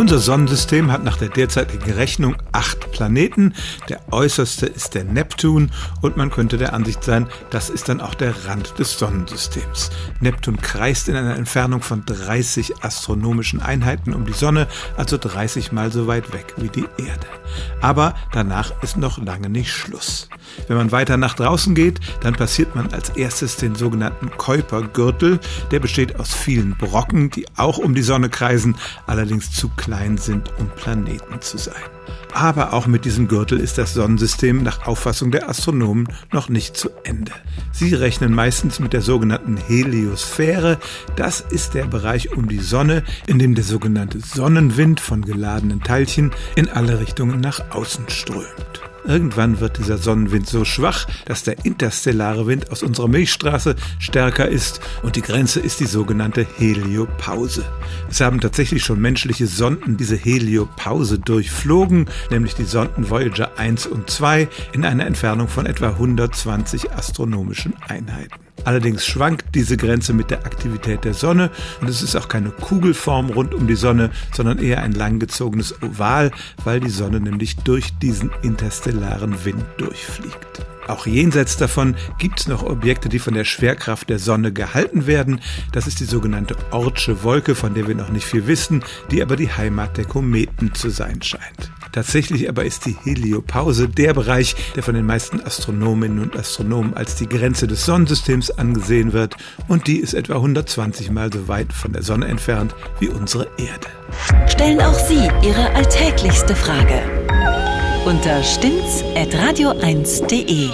Unser Sonnensystem hat nach der derzeitigen Rechnung acht Planeten. Der äußerste ist der Neptun und man könnte der Ansicht sein, das ist dann auch der Rand des Sonnensystems. Neptun kreist in einer Entfernung von 30 astronomischen Einheiten um die Sonne, also 30 mal so weit weg wie die Erde. Aber danach ist noch lange nicht Schluss. Wenn man weiter nach draußen geht, dann passiert man als erstes den sogenannten Kuipergürtel. Der besteht aus vielen Brocken, die auch um die Sonne kreisen, allerdings zu klein sind, um Planeten zu sein. Aber auch mit diesem Gürtel ist das Sonnensystem nach Auffassung der Astronomen noch nicht zu Ende. Sie rechnen meistens mit der sogenannten Heliosphäre. Das ist der Bereich um die Sonne, in dem der sogenannte Sonnenwind von geladenen Teilchen in alle Richtungen nach außen strömt. Irgendwann wird dieser Sonnenwind so schwach, dass der interstellare Wind aus unserer Milchstraße stärker ist und die Grenze ist die sogenannte Heliopause. Es haben tatsächlich schon menschliche Sonden diese Heliopause durchflogen, nämlich die Sonden Voyager 1 und 2 in einer Entfernung von etwa 120 astronomischen Einheiten. Allerdings schwankt diese Grenze mit der Aktivität der Sonne und es ist auch keine Kugelform rund um die Sonne, sondern eher ein langgezogenes Oval, weil die Sonne nämlich durch diesen interstellaren Wind durchfliegt. Auch jenseits davon gibt es noch Objekte, die von der Schwerkraft der Sonne gehalten werden. Das ist die sogenannte Ortsche Wolke, von der wir noch nicht viel wissen, die aber die Heimat der Kometen zu sein scheint. Tatsächlich aber ist die Heliopause der Bereich, der von den meisten Astronominnen und Astronomen als die Grenze des Sonnensystems angesehen wird und die ist etwa 120 mal so weit von der Sonne entfernt wie unsere Erde. Stellen auch Sie Ihre alltäglichste Frage unter stimmtz.radio1.de.